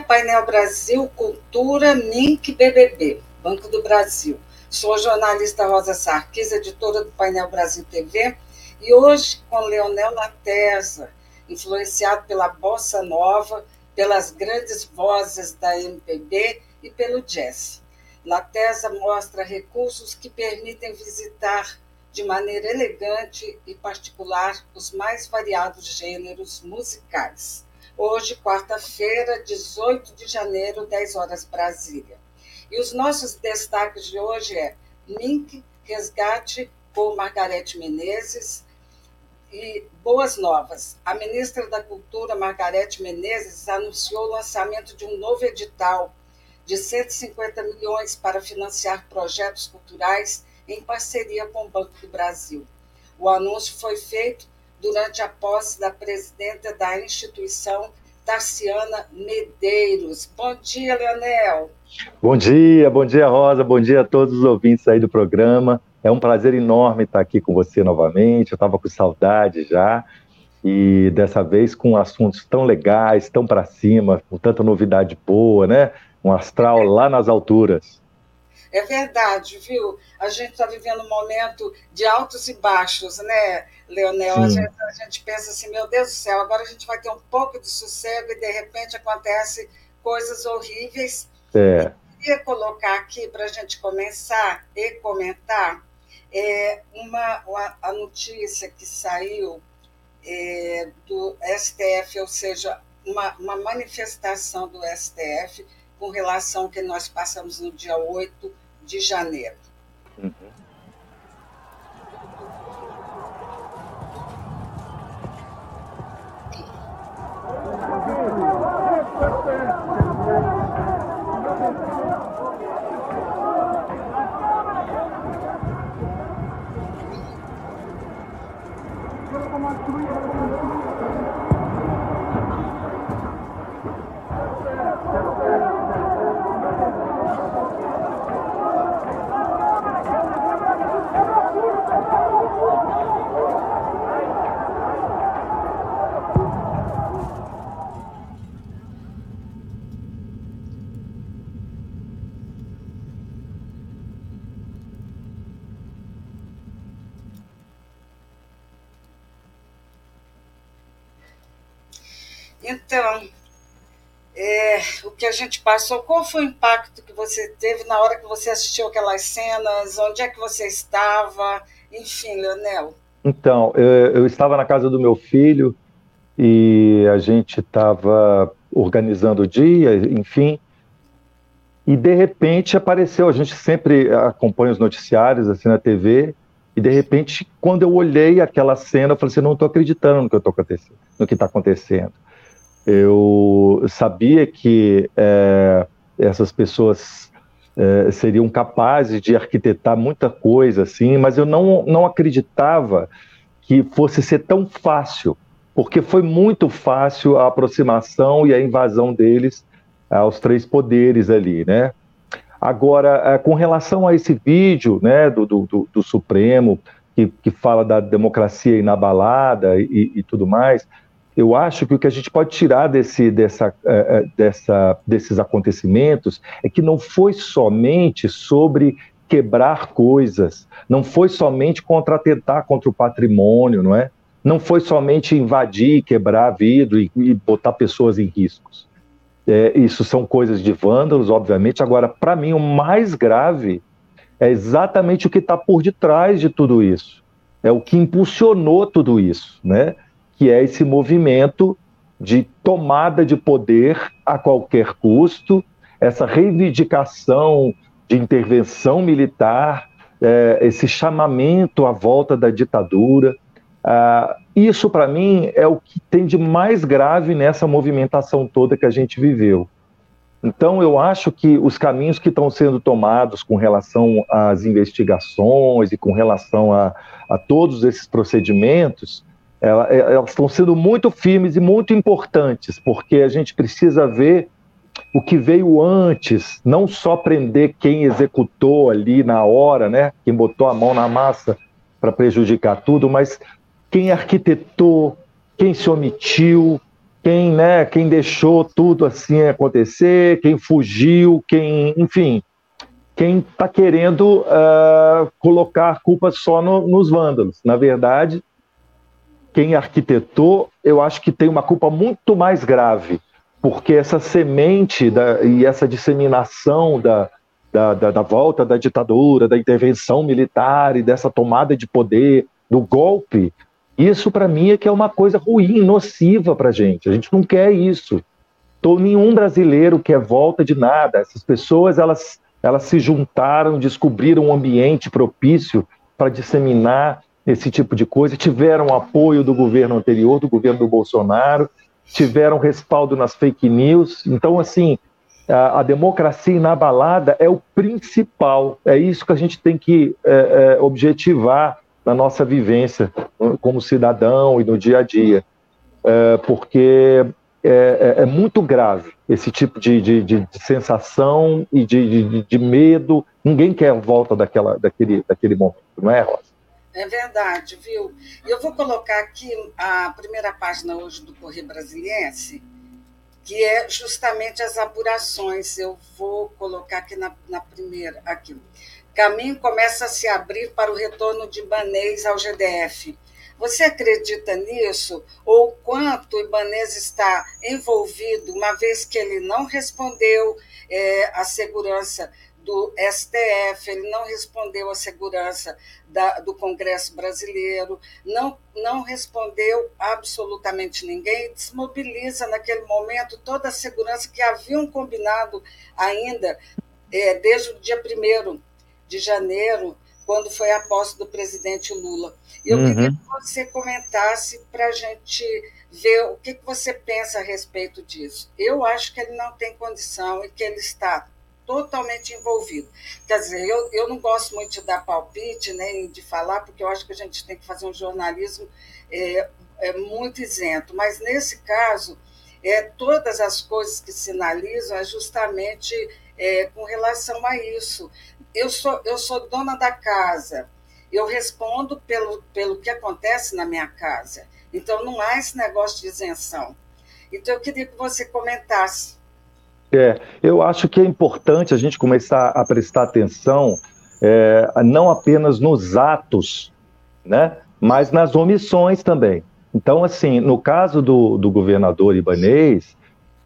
Painel Brasil, Cultura, Mink BBB, Banco do Brasil. Sou a jornalista Rosa Sarquis, editora do Painel Brasil TV, e hoje com Leonel Latesa, influenciado pela bossa nova, pelas grandes vozes da MPB e pelo jazz. Latesa mostra recursos que permitem visitar de maneira elegante e particular os mais variados gêneros musicais. Hoje, quarta-feira, 18 de janeiro, 10 horas Brasília. E os nossos destaques de hoje é Mink Resgate com Margarete Menezes, e boas novas. A ministra da Cultura, Margarete Menezes, anunciou o lançamento de um novo edital de 150 milhões para financiar projetos culturais em parceria com o Banco do Brasil. O anúncio foi feito durante a posse da presidenta da instituição, Tarciana Medeiros. Bom dia, Leonel. Bom dia, bom dia, Rosa, bom dia a todos os ouvintes aí do programa. É um prazer enorme estar aqui com você novamente. Eu estava com saudade já. E dessa vez com assuntos tão legais, tão para cima, com tanta novidade boa, né? Um astral lá nas alturas. É verdade, viu? A gente está vivendo um momento de altos e baixos, né, Leonel? A gente, a gente, pensa assim, meu Deus do céu, agora a gente vai ter um pouco de sossego e de repente acontece coisas horríveis. É. Eu queria colocar aqui para a gente começar e comentar é, uma, uma, a notícia que saiu é, do STF, ou seja, uma, uma manifestação do STF com relação ao que nós passamos no dia 8 de janeiro. Uhum. Então, é, o que a gente passou, qual foi o impacto que você teve na hora que você assistiu aquelas cenas? Onde é que você estava? Enfim, Leonel. Então, eu, eu estava na casa do meu filho e a gente estava organizando o dia, enfim, e de repente apareceu. A gente sempre acompanha os noticiários assim na TV, e de repente, quando eu olhei aquela cena, eu falei assim: não estou acreditando no que está acontecendo eu sabia que é, essas pessoas é, seriam capazes de arquitetar muita coisa, assim, mas eu não, não acreditava que fosse ser tão fácil, porque foi muito fácil a aproximação e a invasão deles aos três poderes ali, né? Agora, é, com relação a esse vídeo, né, do, do, do Supremo, que, que fala da democracia inabalada e, e tudo mais, eu acho que o que a gente pode tirar desse, dessa, eh, eh, dessa, desses acontecimentos é que não foi somente sobre quebrar coisas, não foi somente contra atentar contra o patrimônio, não é? Não foi somente invadir, quebrar vidro e, e botar pessoas em riscos. É, isso são coisas de vândalos, obviamente. Agora, para mim, o mais grave é exatamente o que está por detrás de tudo isso. É o que impulsionou tudo isso, né? Que é esse movimento de tomada de poder a qualquer custo, essa reivindicação de intervenção militar, é, esse chamamento à volta da ditadura. Ah, isso, para mim, é o que tem de mais grave nessa movimentação toda que a gente viveu. Então, eu acho que os caminhos que estão sendo tomados com relação às investigações e com relação a, a todos esses procedimentos elas estão sendo muito firmes e muito importantes, porque a gente precisa ver o que veio antes, não só prender quem executou ali na hora, né, quem botou a mão na massa para prejudicar tudo, mas quem arquitetou, quem se omitiu, quem, né, quem deixou tudo assim acontecer, quem fugiu, quem, enfim, quem está querendo uh, colocar culpa só no, nos vândalos. Na verdade, quem arquitetou, eu acho que tem uma culpa muito mais grave, porque essa semente da, e essa disseminação da, da, da, da volta da ditadura, da intervenção militar e dessa tomada de poder, do golpe, isso para mim é que é uma coisa ruim, nociva para gente. A gente não quer isso. Tô, nenhum brasileiro quer volta de nada. Essas pessoas elas, elas se juntaram, descobriram um ambiente propício para disseminar esse tipo de coisa, tiveram apoio do governo anterior, do governo do Bolsonaro, tiveram respaldo nas fake news. Então, assim, a, a democracia inabalada é o principal, é isso que a gente tem que é, é, objetivar na nossa vivência como cidadão e no dia a dia, é, porque é, é, é, muito grave esse tipo de, de, de, de sensação e de, medo. Ninguém quer a volta daquela, daquele, daquele momento, não é, Rosa? É verdade, viu? Eu vou colocar aqui a primeira página hoje do Correio Brasiliense, que é justamente as apurações. Eu vou colocar aqui na, na primeira. Aqui. Caminho começa a se abrir para o retorno de Ibanês ao GDF. Você acredita nisso? Ou quanto o Ibanês está envolvido, uma vez que ele não respondeu é, à segurança do STF, ele não respondeu à segurança da, do Congresso brasileiro, não, não respondeu absolutamente ninguém, desmobiliza naquele momento toda a segurança que haviam combinado ainda é, desde o dia 1 de janeiro, quando foi a posse do presidente Lula. Eu uhum. queria que você comentasse para a gente ver o que, que você pensa a respeito disso. Eu acho que ele não tem condição e que ele está totalmente envolvido. Quer dizer, eu, eu não gosto muito de dar palpite, nem de falar, porque eu acho que a gente tem que fazer um jornalismo é, é muito isento. Mas, nesse caso, é, todas as coisas que sinalizam é justamente é, com relação a isso. Eu sou, eu sou dona da casa, eu respondo pelo, pelo que acontece na minha casa. Então, não há esse negócio de isenção. Então, eu queria que você comentasse é, eu acho que é importante a gente começar a prestar atenção é, não apenas nos atos, né, mas nas omissões também. Então, assim, no caso do, do governador Ibanês,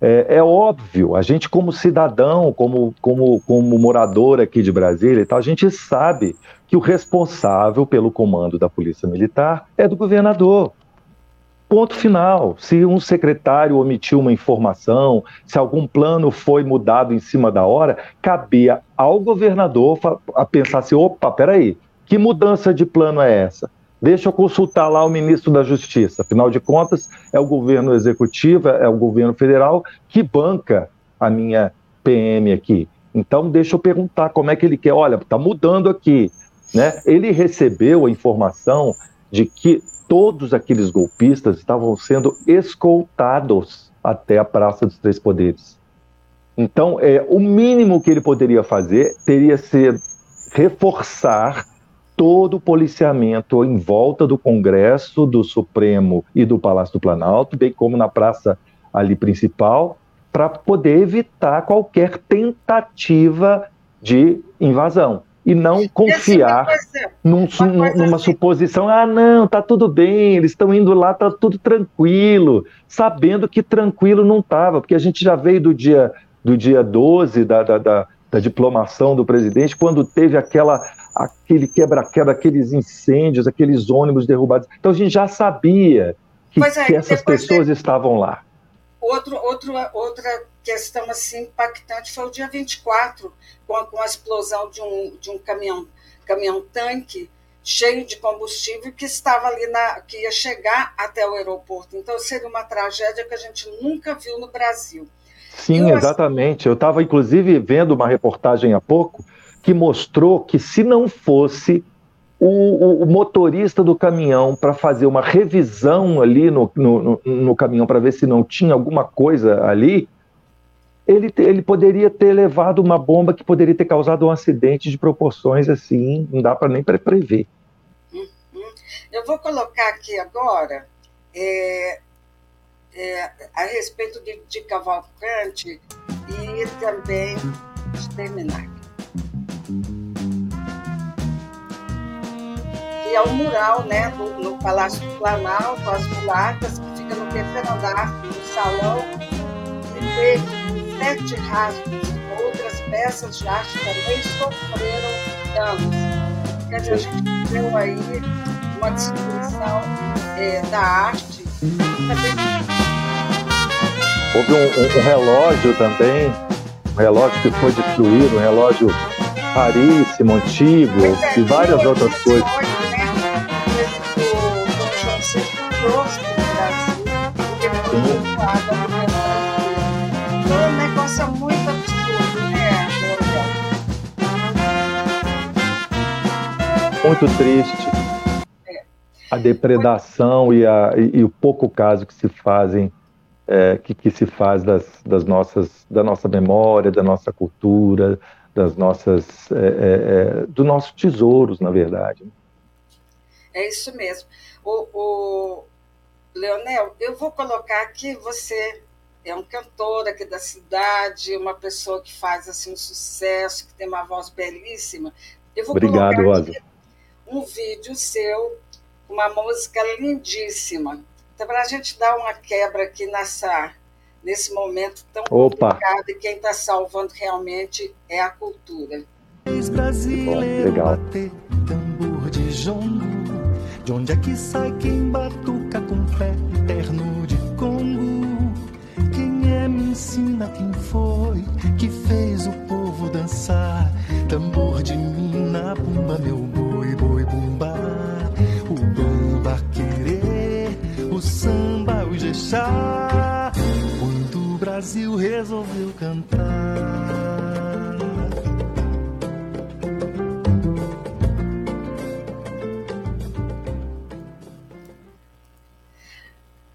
é, é, óbvio, a gente como cidadão, como, como, como morador aqui de Brasília e tal, a gente sabe que o responsável pelo comando da Polícia Militar é do governador. Ponto final. Se um secretário omitiu uma informação, se algum plano foi mudado em cima da hora, cabia ao governador a pensar assim: opa, peraí, que mudança de plano é essa? Deixa eu consultar lá o ministro da Justiça. Afinal de contas, é o governo executivo, é o governo federal que banca a minha PM aqui. Então, deixa eu perguntar como é que ele quer. Olha, está mudando aqui. Né? Ele recebeu a informação de que todos aqueles golpistas estavam sendo escoltados até a Praça dos Três Poderes. Então, é, o mínimo que ele poderia fazer teria ser reforçar todo o policiamento em volta do Congresso, do Supremo e do Palácio do Planalto, bem como na praça ali principal, para poder evitar qualquer tentativa de invasão e não confiar num, numa assim. suposição, ah, não, tá tudo bem, eles estão indo lá, tá tudo tranquilo, sabendo que tranquilo não estava, porque a gente já veio do dia, do dia 12 da, da, da, da diplomação do presidente, quando teve aquela aquele quebra-quebra, aqueles incêndios, aqueles ônibus derrubados. Então a gente já sabia que, é, que essas pessoas de... estavam lá. Outro, outro, outra questão assim impactante foi o dia 24, com a, com a explosão de um, de um caminhão, caminhão-tanque cheio de combustível que estava ali na que ia chegar até o aeroporto. Então seria uma tragédia que a gente nunca viu no Brasil. Sim, eu, exatamente. Eu estava inclusive vendo uma reportagem há pouco que mostrou que se não fosse o, o, o motorista do caminhão para fazer uma revisão ali no, no, no, no caminhão para ver se não tinha alguma coisa ali, ele, ele poderia ter levado uma bomba que poderia ter causado um acidente de proporções assim, não dá para nem prever. Eu vou colocar aqui agora é, é, a respeito de, de Cavalcante e também de terminar. Que é o mural né, do, no Palácio do Planalto, as mulacas, que fica no terceiro andar do salão, e teve sete rastros. Outras peças de arte também sofreram danos. Quer dizer, a gente viu aí uma distribuição é, da arte Houve um, um, um, relógio também, um relógio que foi destruído, um relógio raríssimo, antigo e várias outras coisas. Muito triste. A depredação e, a, e, e, o pouco caso que se fazem é, que, que, se faz das, das, nossas da nossa memória da nossa cultura das nossas é, é, é do nossos tesouros na verdade. É isso mesmo. O, o Leonel eu vou colocar aqui você é um cantor aqui da cidade uma pessoa que faz assim um sucesso que tem uma voz belíssima. Eu vou Obrigado, colocar aqui. Um vídeo seu uma música lindíssima. Então, para a gente dar uma quebra aqui nessa, nesse momento tão Opa. complicado, e quem está salvando realmente é a cultura. Brasileiro Legal. bater tambor de jongo. De onde é que sai quem batuca com pé eterno de Congo? Quem é me ensina quem foi que fez o povo dançar? Tambor de mina, bumba meu jexá, quando o Brasil resolveu cantar.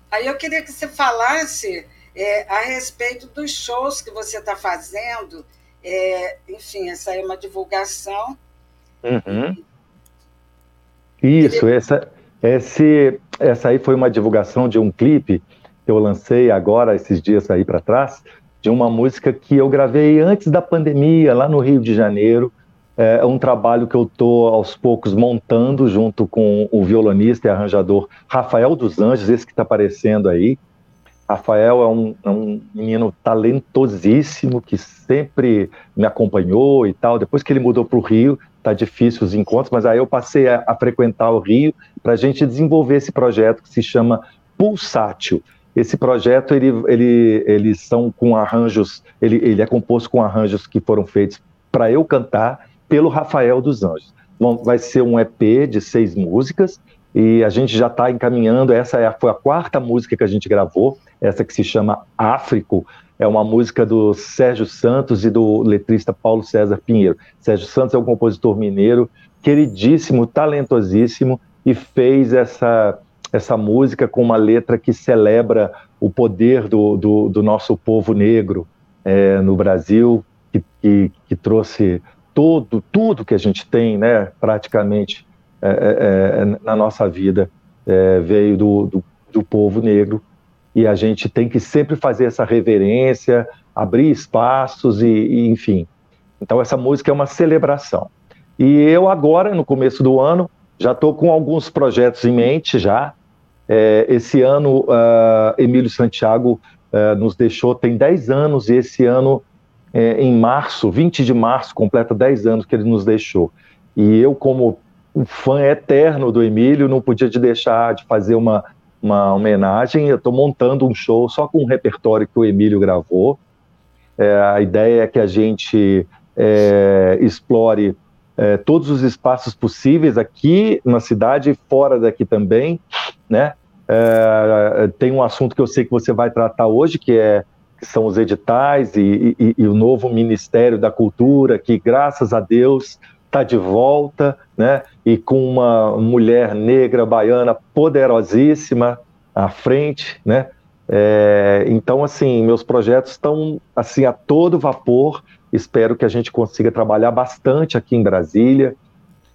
Aí eu queria que você falasse é, a respeito dos shows que você está fazendo. É, enfim, essa é uma divulgação. Uhum. Isso, essa, esse, essa aí foi uma divulgação de um clipe que eu lancei agora, esses dias aí para trás, de uma música que eu gravei antes da pandemia, lá no Rio de Janeiro. É um trabalho que eu estou aos poucos montando junto com o violonista e arranjador Rafael dos Anjos, esse que está aparecendo aí. Rafael é um, é um, menino talentosíssimo que sempre me acompanhou e tal. Depois que ele mudou para o Rio, tá difícil os encontros, mas aí eu passei a, a frequentar o Rio para a gente desenvolver esse projeto que se chama Pulsátil. Esse projeto ele, ele, eles são com arranjos, ele, ele é composto com arranjos que foram feitos para eu cantar pelo Rafael dos Anjos. Vai ser um EP de seis músicas e a gente já está encaminhando. Essa é a, foi a quarta música que a gente gravou, essa que se chama Áfrico é uma música do Sérgio Santos e do letrista Paulo César Pinheiro. Sérgio Santos é um compositor mineiro, queridíssimo, talentosíssimo, e fez essa, essa música com uma letra que celebra o poder do, do, do nosso povo negro é, no Brasil, que, que, que, trouxe todo, tudo que a gente tem, né, praticamente, é, é, é na nossa vida, é, veio do, do, do povo negro e a gente tem que sempre fazer essa reverência, abrir espaços e, e enfim. Então essa música é uma celebração. E eu agora, no começo do ano, já estou com alguns projetos em mente já. É, esse ano, uh, Emílio Santiago uh, nos deixou, tem 10 anos, e esse ano, é, em março, 20 de março, completa 10 anos que ele nos deixou. E eu, como um fã eterno do Emílio, não podia de deixar de fazer uma uma homenagem. Eu estou montando um show só com um repertório que o Emílio gravou. É, a ideia é que a gente é, explore é, todos os espaços possíveis aqui na cidade e fora daqui também, né? É, tem um assunto que eu sei que você vai tratar hoje, que é que são os editais e, e, e o novo Ministério da Cultura, que graças a Deus está de volta, né? E com uma mulher negra baiana poderosíssima à frente, né? É, então, assim, meus projetos estão assim a todo vapor. Espero que a gente consiga trabalhar bastante aqui em Brasília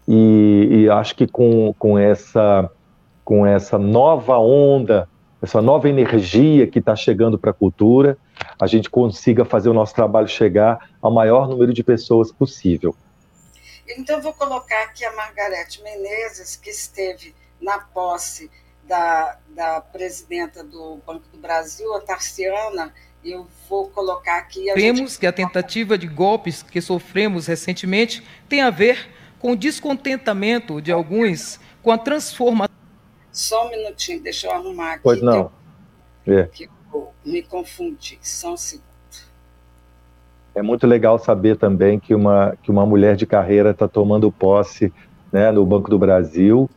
e, e acho que com, com, essa, com essa nova onda, essa nova energia que está chegando para a cultura, a gente consiga fazer o nosso trabalho chegar ao maior número de pessoas possível. Então, vou colocar aqui a Margarete Menezes, que esteve na posse da, da presidenta do Banco do Brasil, a Tarciana, eu vou colocar aqui. Temos gente... que a tentativa de golpes que sofremos recentemente tem a ver com o descontentamento de alguns com a transformação. Só um minutinho, deixa eu arrumar aqui. Pois não. Que, é. que eu me confundi, só um segundo. É muito legal saber também que uma, que uma mulher de carreira está tomando posse né, no Banco do Brasil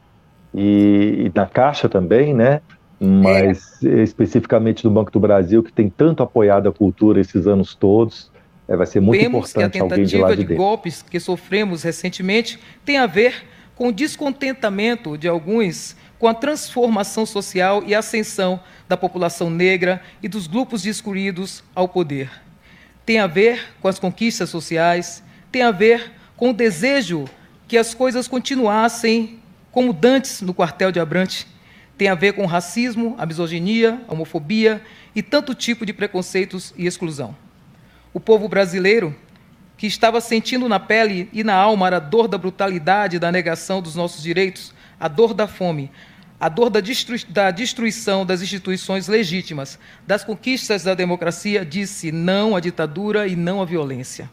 e, e na Caixa também, né? Mas é. especificamente no Banco do Brasil, que tem tanto apoiado a cultura esses anos todos. É, vai ser muito Vemos importante que a alguém de lá de, de golpes que sofremos recentemente tem a ver com o descontentamento de alguns com a transformação social e ascensão da população negra e dos grupos excluídos ao poder. Tem a ver com as conquistas sociais, tem a ver com o desejo que as coisas continuassem como dantes no quartel de Abrante. Tem a ver com o racismo, a misoginia, a homofobia e tanto tipo de preconceitos e exclusão. O povo brasileiro, que estava sentindo na pele e na alma a dor da brutalidade da negação dos nossos direitos, a dor da fome, a dor da, destrui da, destruição das instituições legítimas, das conquistas da democracia, disse não à ditadura e não à violência.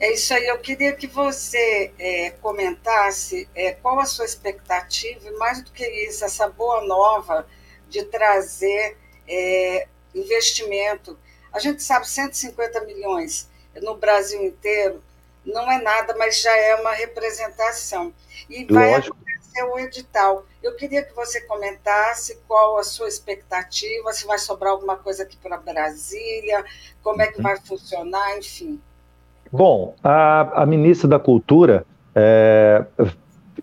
É isso aí. Eu queria que você é, comentasse é, qual a sua expectativa, e mais do que isso, essa boa nova de trazer é, investimento. A gente sabe 150 milhões no Brasil inteiro não é nada, mas já é uma representação. E vai Lógico é o edital. Eu queria que você comentasse qual a sua expectativa, se vai sobrar alguma coisa aqui para Brasília, como é que uhum. vai funcionar, enfim. Bom, a, a ministra da Cultura é,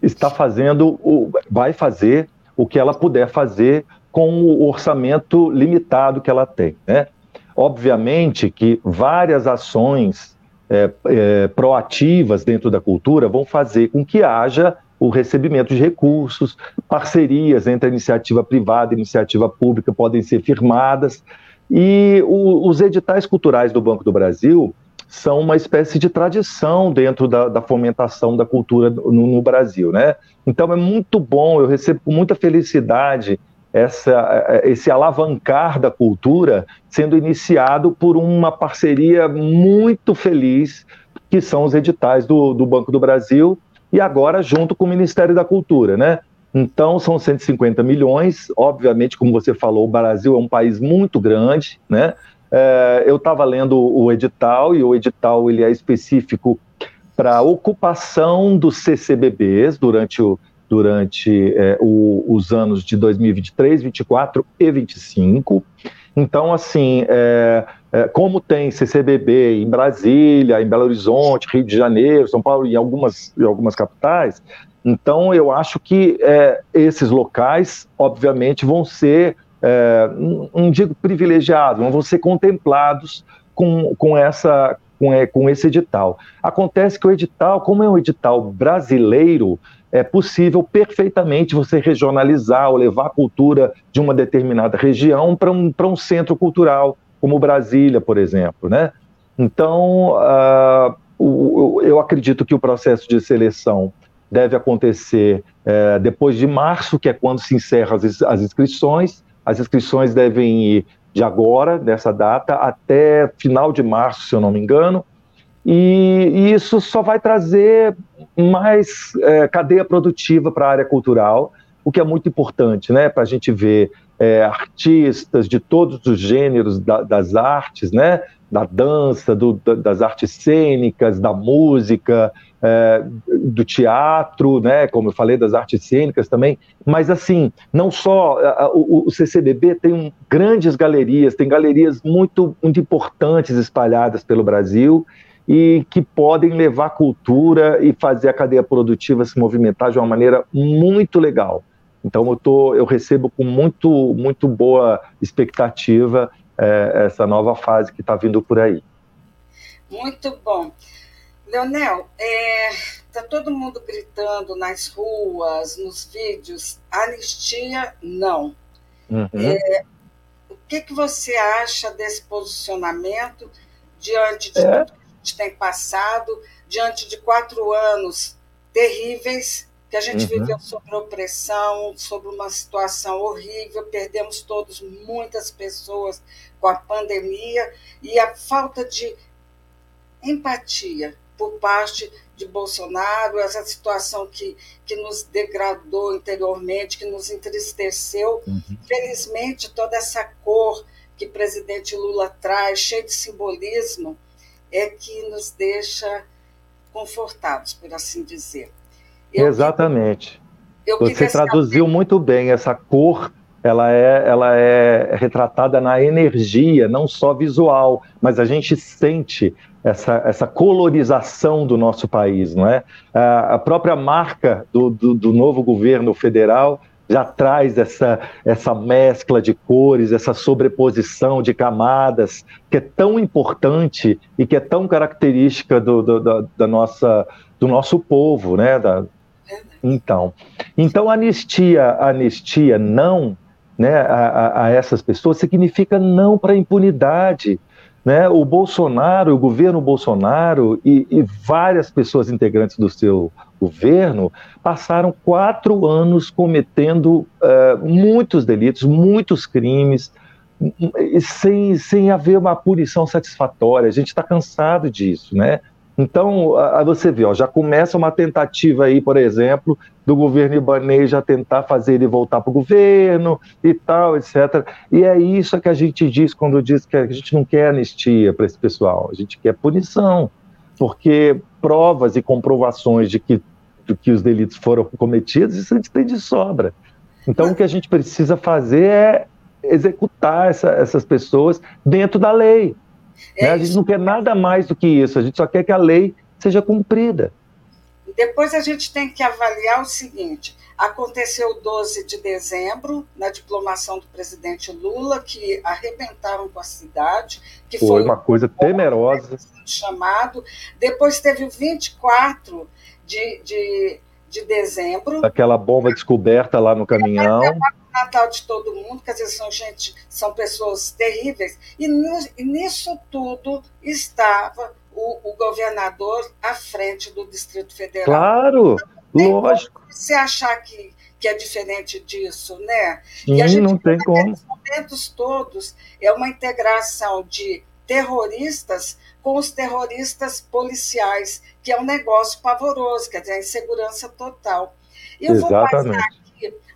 está fazendo, o, vai fazer o que ela puder fazer com o orçamento limitado que ela tem. Né? Obviamente que várias ações é, é, proativas dentro da cultura vão fazer com que haja o recebimento de recursos, parcerias entre a iniciativa privada e a iniciativa pública podem ser firmadas, e o, os editais culturais do Banco do Brasil são uma espécie de tradição dentro da, da fomentação da cultura no, no, Brasil, né? Então é muito bom, eu recebo com muita felicidade essa, esse alavancar da cultura sendo iniciado por uma parceria muito feliz, que são os editais do, do Banco do Brasil, e agora junto com o Ministério da Cultura, né? Então, são 150 milhões. Obviamente, como você falou, o Brasil é um país muito grande, né? É, eu estava lendo o edital e o edital ele é específico para ocupação dos CCBBs durante, o, durante é, o, os anos de 2023, 2024 e 2025. Então, assim, é, como tem CCBB em Brasília, em Belo Horizonte, Rio de Janeiro, São Paulo e algumas, em algumas capitais, então eu acho que é, esses locais, obviamente, vão ser, é, não digo privilegiados, vão ser contemplados com, com, essa, com, é, com esse edital. Acontece que o edital, como é um edital brasileiro, é possível perfeitamente você regionalizar ou levar a cultura de uma determinada região para um, um centro cultural como Brasília, por exemplo, né? Então, uh, o, eu acredito que o processo de seleção deve acontecer uh, depois de março, que é quando se encerram as, as inscrições. As inscrições devem ir de agora, dessa data, até final de março, se eu não me engano. E, e isso só vai trazer mais é, cadeia produtiva para a área cultural, o que é muito importante, né? Para a gente ver é, artistas de todos os gêneros da, das artes, né? Da dança, do, das artes cênicas, da música, é, do teatro, né? Como eu falei, das artes cênicas também. Mas assim, não só o, o, CCBB tem um, grandes galerias, tem galerias muito, muito importantes espalhadas pelo Brasil e que podem levar cultura e fazer a cadeia produtiva se movimentar de uma maneira muito legal. Então eu, tô, eu recebo com muito, muito boa expectativa é, essa nova fase que está vindo por aí. Muito bom. Leonel, está é, todo mundo gritando nas ruas, nos vídeos, anistia não. Uhum. É, o que, que você acha desse posicionamento diante de é. tudo que a gente tem passado, diante de quatro anos terríveis que a gente uhum. viveu sob opressão, sobre uma situação horrível, perdemos todos muitas pessoas com a pandemia e a falta de empatia por parte de Bolsonaro, essa situação que, que nos degradou interiormente, que nos entristeceu. Uhum. Felizmente, toda essa cor que o presidente Lula traz, cheio de simbolismo, é que nos deixa confortados, por assim dizer. Eu Exatamente. Eu Você traduziu saber... muito bem essa cor. Ela é, ela é retratada na energia, não só visual, mas a gente sente essa, essa colorização do nosso país, não é? A própria marca do, do, do novo governo federal já traz essa, essa mescla de cores, essa sobreposição de camadas, que é tão importante e que é tão característica do, do, da, da nossa, do nosso povo, né? Da, então, então anistia, anistia não, né, a, a essas pessoas significa não para impunidade. Né? O Bolsonaro, o governo Bolsonaro e, e, várias pessoas integrantes do seu governo passaram quatro anos cometendo uh, muitos delitos, muitos crimes, sem, sem haver uma punição satisfatória. A gente está cansado disso, né? Então, a, você vê, ó, já começa uma tentativa aí, por exemplo, do governo Ibanez já tentar fazer ele voltar para o governo e tal, etc. E é isso que a gente diz quando diz que a gente não quer anistia para esse pessoal, a gente quer punição, porque provas e comprovações de que, de que os delitos foram cometidos, isso a gente tem de sobra. Então, o que a gente precisa fazer é executar essa, essas pessoas dentro da lei. É né? A gente não quer nada mais do que isso, a gente só quer que a lei seja cumprida. Depois a gente tem que avaliar o seguinte: aconteceu 12 de dezembro, na diplomação do presidente Lula, que arrebentaram com a cidade, que foi, foi uma coisa temerosa. Chamado. Depois teve o 24 de, de, de dezembro. Aquela bomba descoberta lá no caminhão. Natal de todo mundo, quer dizer, são gente, são pessoas terríveis, e, nisso tudo estava o, o, governador à frente do Distrito Federal. Claro, então, lógico. Você achar que, que é diferente disso, né? Sim, e a gente, não tem como. momentos todos é uma integração de terroristas com os terroristas policiais, que é um negócio pavoroso, quer dizer, a insegurança total. Eu Exatamente. vou passar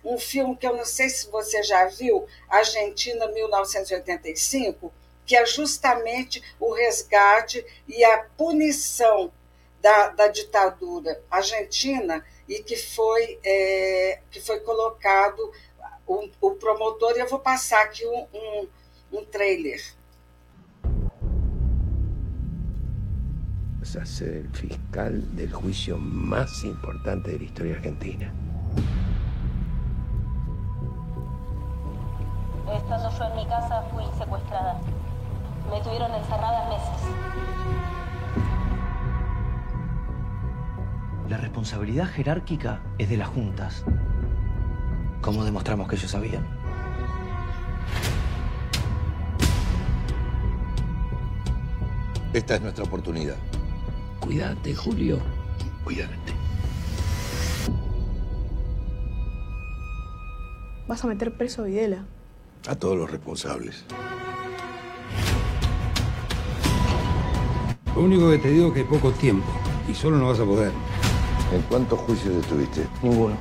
um filme que eu não sei se você já viu, Argentina 1985, que é justamente o resgate e a punição da, da ditadura argentina e que foi, é, que foi colocado o, o, promotor, e eu vou passar aqui um, um, um trailer. A ser el fiscal del juicio más importante de la historia argentina. Estando yo en mi casa fui secuestrada. Me tuvieron encerrada meses. La responsabilidad jerárquica es de las juntas. ¿Cómo demostramos que ellos sabían? Esta es nuestra oportunidad. Cuídate, Julio. Cuídate. Vas a meter preso a Videla. A todos los responsables. Lo único que te digo es que hay poco tiempo y solo no vas a poder. ¿En cuántos juicios estuviste? Ninguno.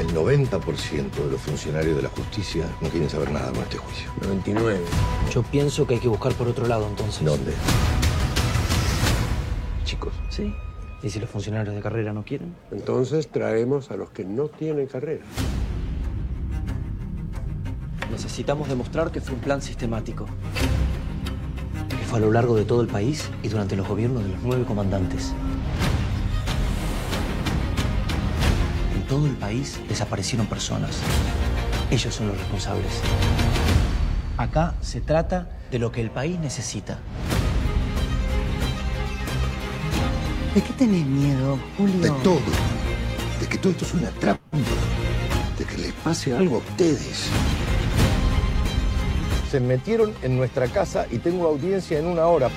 El 90% de los funcionarios de la justicia no quieren saber nada con este juicio. 99. Yo pienso que hay que buscar por otro lado entonces. ¿Dónde? Sí. ¿Y si los funcionarios de carrera no quieren? Entonces traemos a los que no tienen carrera. Necesitamos demostrar que fue un plan sistemático. Que fue a lo largo de todo el país y durante los gobiernos de los nueve comandantes. todo el país desaparecieron personas. Ellos son los responsables. Acá se trata de lo que el país necesita. ¿De qué tenés miedo, Julio? De todo. De que todo esto es una trampa. De que les pase algo a ustedes. Se metieron en nuestra casa y tengo audiencia en una hora.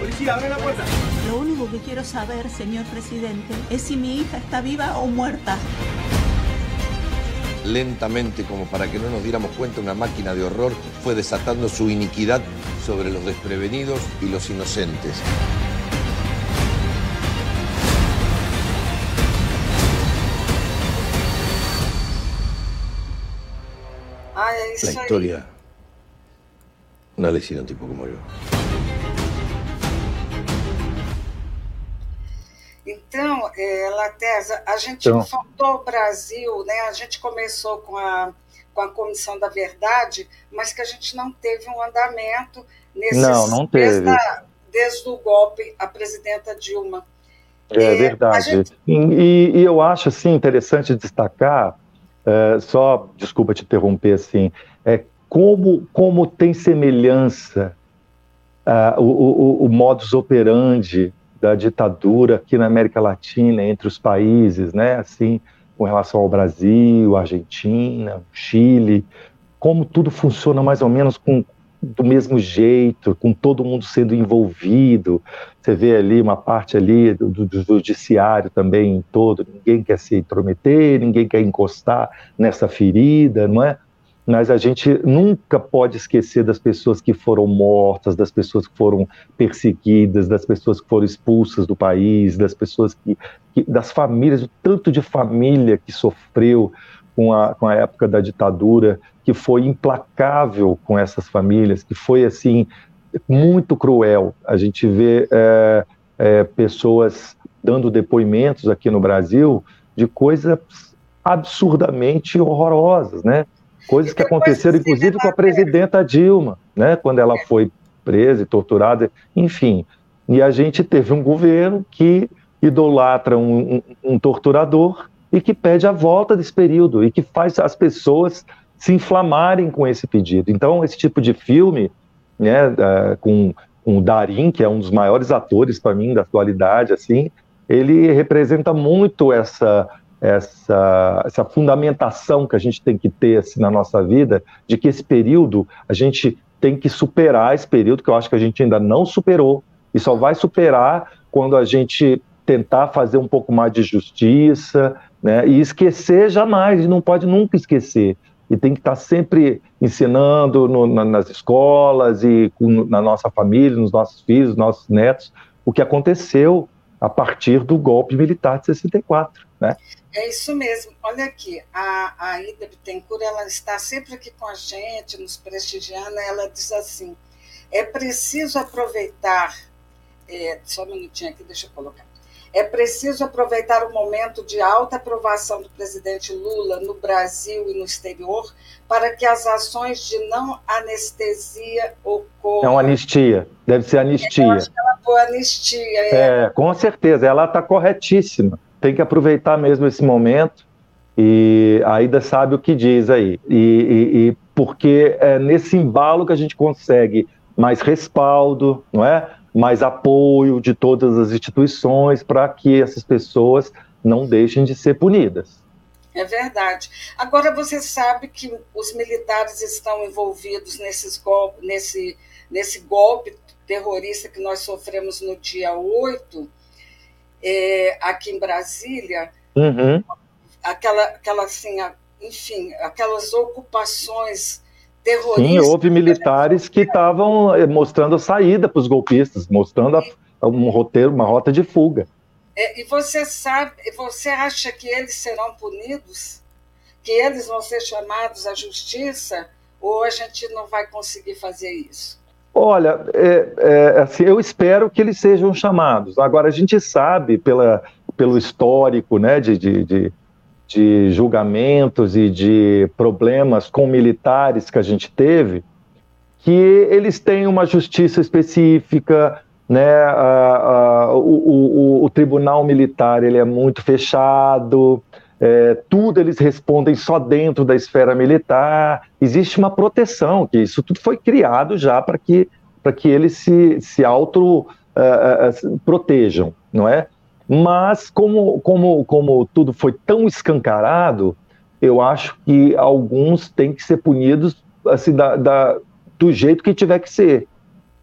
Policía, abre la puerta. Lo único que quiero saber, señor presidente, es si mi hija está viva o muerta. Lentamente, como para que no nos diéramos cuenta, una máquina de horror fue desatando su iniquidad sobre los desprevenidos y los inocentes. Isso La aí. historia no la hicieron tipo como yo. Então, é, Latesa, a gente Então. faltou ao Brasil, né? A gente começou com a, com a Comissão da Verdade, mas que a gente não teve um andamento nesses, Não, não teve. Desde, a- desde o golpe à presidenta Dilma. É É, verdade. gente- E, e- eu acho assim interessante destacar, é, só desculpa te interromper assim, é como como tem semelhança o, o, o modus operandi da ditadura aqui na América Latina entre os países, né? Assim, com relação ao Brasil, Argentina, Chile, como tudo funciona mais ou menos com do mesmo jeito, com todo mundo sendo envolvido. Você vê ali uma parte ali do, do- do judiciário também todo, ninguém quer se intrometer, ninguém quer encostar nessa ferida, não é? Mas a gente nunca pode esquecer das pessoas que foram mortas, das pessoas que foram perseguidas, das pessoas que foram expulsas do país, das pessoas que, que das famílias, o tanto de família que sofreu com a, com a época da ditadura, que foi implacável com essas famílias, que foi assim muito cruel. A gente vê é, é, pessoas dando depoimentos aqui no Brasil de coisas absurdamente horrorosas, né? Coisas que aconteceram, inclusive, com a presidenta Dilma, né? Quando ela foi presa e torturada, enfim. E a gente teve um governo que idolatra um, um- um torturador e que pede a volta desse período e que faz as pessoas se inflamarem com esse pedido. Então, esse tipo de filme, né, eh, com, com o Darim, que é um dos maiores atores para mim da atualidade, assim, ele representa muito essa essa essa fundamentação que a gente tem que ter assim, na nossa vida de que esse período a gente tem que superar esse período que eu acho que a gente ainda não superou e só vai superar quando a gente tentar fazer um pouco mais de justiça, né? E esquecer jamais, não pode nunca esquecer. E tem que estar sempre ensinando no, na, nas escolas e com, na nossa família, nos nossos filhos, nos nossos netos, o que aconteceu a partir do golpe militar de 64, né? É isso mesmo. Olha aqui, a, a Ida Bittencourt, ela está sempre aqui com a gente, nos prestigiando. Ela diz assim: é preciso aproveitar. é, só um minutinho aqui, deixa eu colocar. É preciso aproveitar o momento de alta aprovação do presidente Lula no Brasil e no exterior para que as ações de não anestesia ocorram. É uma anistia, deve ser anistia. Eu acho que ela foi anistia. é. É, com certeza, ela está corretíssima. Tem que aproveitar mesmo esse momento e a Ida sabe o que diz aí. E, e- e porque é nesse embalo que a gente consegue mais respaldo, não é? Mais apoio de todas as instituições para que essas pessoas não deixem de ser punidas. É verdade. Agora você sabe que os militares estão envolvidos nesses gol nesse, nesse golpe terrorista que nós sofremos no dia 8, é, aqui em Brasília, Uhum. aquela, aquela assim, enfim, aquelas ocupações Sim, houve militares que estavam eh, mostrando a saída para os golpistas, mostrando a- um roteiro, uma rota de fuga. É, e você sabe, você acha que eles serão punidos? Que eles vão ser chamados à justiça? Ou a gente não vai conseguir fazer isso? Olha, é, é, assim, eu espero que eles sejam chamados. Agora, a gente sabe, pela, pelo histórico né, de, de, de, de julgamentos e de problemas com militares que a gente teve, que eles têm uma justiça específica, né? o, o, o, tribunal militar ele é muito fechado, é, tudo eles respondem só dentro da esfera militar. Existe uma proteção, que isso tudo foi criado já para que, que eles se, se auto uh, uh, protejam, não é? Mas como, como, como tudo foi tão escancarado, eu acho que alguns têm que ser punidos assim, da, da, do jeito que tiver que ser.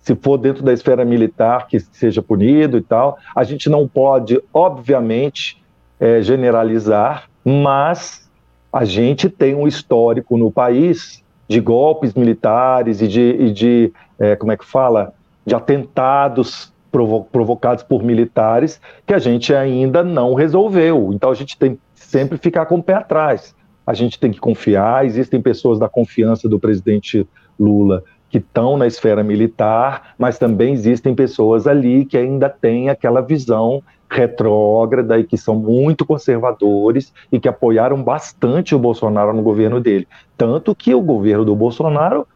Se for dentro da esfera militar, que seja punido e tal. A gente não pode, obviamente, é, generalizar, mas a gente tem um histórico no país de golpes militares e de, e de é, como é que fala, de atentados provo provocados por militares que a gente ainda não resolveu. Então a gente tem que sempre ficar com o pé atrás. A gente tem que confiar. Existem pessoas da confiança do presidente Lula que estão na esfera militar, mas também existem pessoas ali que ainda têm aquela visão retrógrada e que são muito conservadores e que apoiaram bastante o Bolsonaro no governo dele. Tanto que o governo do Bolsonaro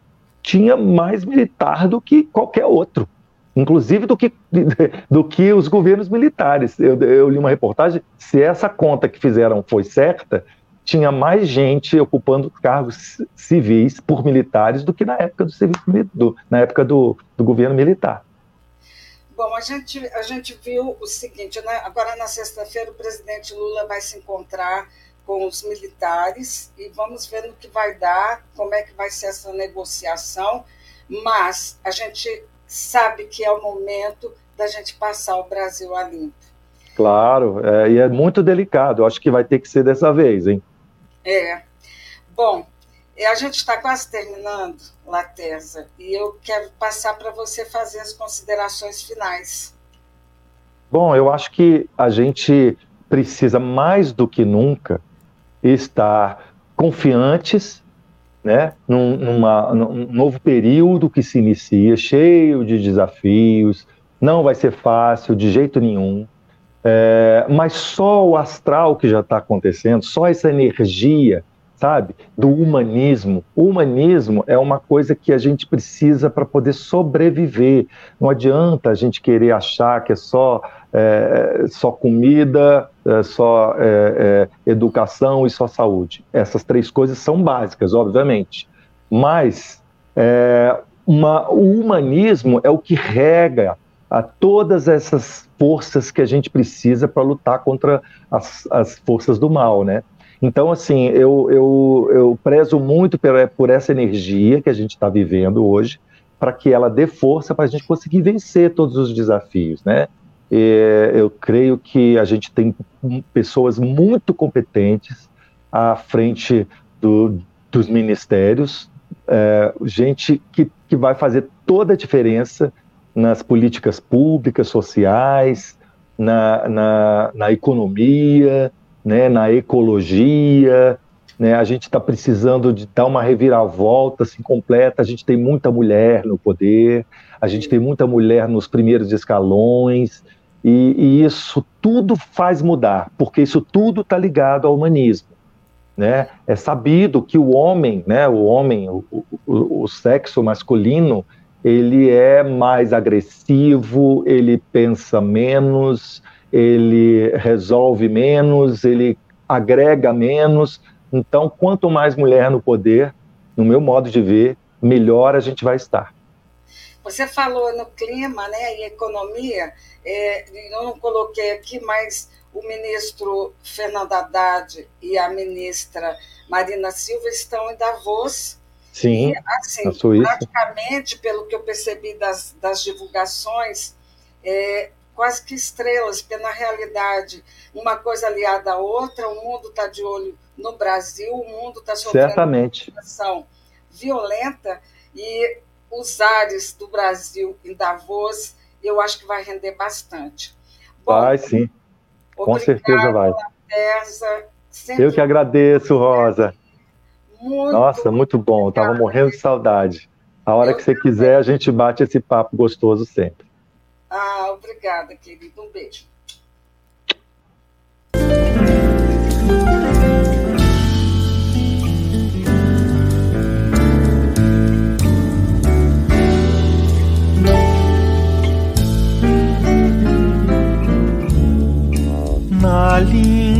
tinha mais militar do que qualquer outro, inclusive do que, do que os governos militares. Eu, eu li uma reportagem, se essa conta que fizeram foi certa, tinha mais gente ocupando cargos civis por militares do que na época do serviço do, na época do, do governo militar. Bom, a gente, a gente viu o seguinte, né? agora na sexta-feira o presidente Lula vai se encontrar com os militares e vamos ver no que vai dar, como é que vai ser essa negociação, mas a gente sabe que é o momento da gente passar o Brasil a limpo. Claro, é, e é muito delicado, acho que vai ter que ser dessa vez, hein? É. Bom, a gente está quase terminando, Latesa, e eu quero passar para você fazer as considerações finais. Bom, eu acho que a gente precisa mais do que nunca estar confiantes, né, num, numa, num novo período que se inicia, cheio de desafios, não vai ser fácil de jeito nenhum, é, mas só o astral que já está acontecendo, só essa energia sabe? Do humanismo. O humanismo é uma coisa que a gente precisa para poder sobreviver. Não adianta a gente querer achar que é só, é, só comida, é só é, é, educação e só saúde. Essas três coisas são básicas, obviamente. Mas é, uma, o humanismo é o que rega a todas essas forças que a gente precisa para lutar contra as, as forças do mal, né? Então, assim, eu, eu, eu prezo muito por, por essa energia que a gente está vivendo hoje, para que ela dê força para a gente conseguir vencer todos os desafios, né? E eu creio que a gente tem pessoas muito competentes à frente do, dos ministérios, é, gente que, que vai fazer toda a diferença nas políticas públicas, sociais, na, na, na economia, né, na ecologia, né, a gente está precisando de dar uma reviravolta assim, completa. A gente tem muita mulher no poder, a gente tem muita mulher nos primeiros escalões, e, e isso tudo faz mudar, porque isso tudo está ligado ao humanismo. Né? É sabido que o homem, né, o homem, o, o, o sexo masculino, ele é mais agressivo, ele pensa menos, ele resolve menos, ele agrega menos. Então, quanto mais mulher no poder, no meu modo de ver, melhor a gente vai estar. Você falou no clima né, e economia, é, eu não coloquei aqui, mas o ministro Fernando Haddad e a ministra Marina Silva estão em Davos. Sim, e, assim, praticamente, pelo que eu percebi das, das divulgações, é, quase que estrelas, porque na realidade uma coisa aliada à outra, o mundo está de olho no Brasil, o mundo está sofrendo Certamente. uma situação violenta e os ares do Brasil em Davos, eu acho que vai render bastante. Bom, vai sim, com certeza vai. Terza, eu que agradeço, Rosa. Muito, Nossa, muito bom, estava morrendo de saudade. A hora eu que você também. quiser, a gente bate esse papo gostoso sempre. Ah, obrigada, querido. Um beijo. Na linha de horizonte.